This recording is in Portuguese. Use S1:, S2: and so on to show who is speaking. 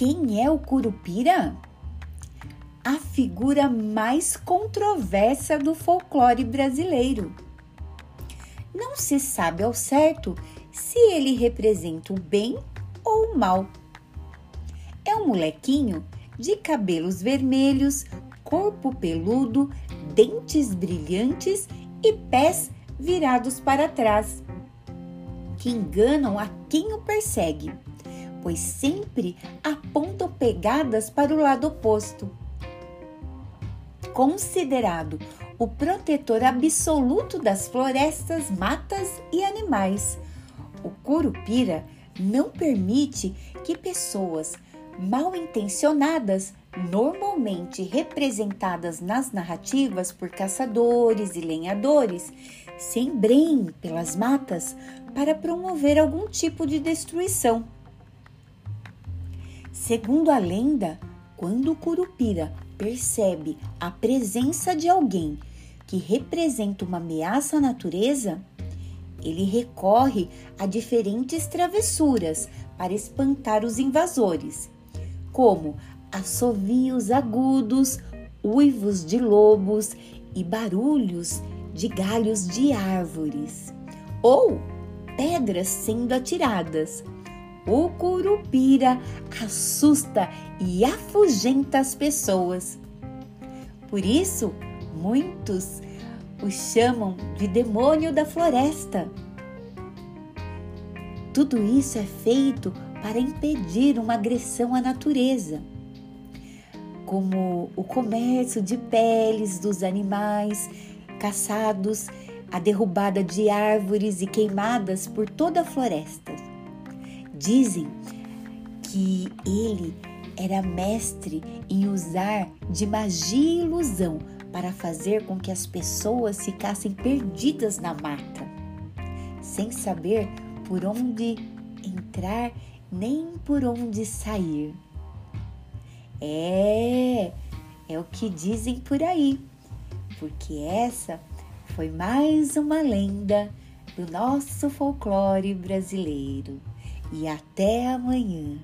S1: quem é o Curupira? A figura mais controversa do folclore brasileiro. Não se sabe ao certo se ele representa o bem ou o mal. É um molequinho de cabelos vermelhos, corpo peludo, dentes brilhantes e pés virados para trás, que enganam a quem o persegue pois sempre apontam pegadas para o lado oposto. Considerado o protetor absoluto das florestas, matas e animais, o Curupira não permite que pessoas mal intencionadas, normalmente representadas nas narrativas por caçadores e lenhadores, se embrenhem pelas matas para promover algum tipo de destruição. Segundo a lenda, quando o Curupira percebe a presença de alguém que representa uma ameaça à natureza, ele recorre a diferentes travessuras para espantar os invasores, como assovios agudos, uivos de lobos e barulhos de galhos de árvores, ou pedras sendo atiradas o curupira assusta e afugenta as pessoas. Por isso, muitos o chamam de demônio da floresta. Tudo isso é feito para impedir uma agressão à natureza, como o comércio de peles dos animais caçados, a derrubada de árvores e queimadas por toda a floresta. Dizem que ele era mestre em usar de magia e ilusão para fazer com que as pessoas ficassem perdidas na mata, sem saber por onde entrar nem por onde sair. É, é o que dizem por aí, porque essa foi mais uma lenda do nosso folclore brasileiro e até amanhã.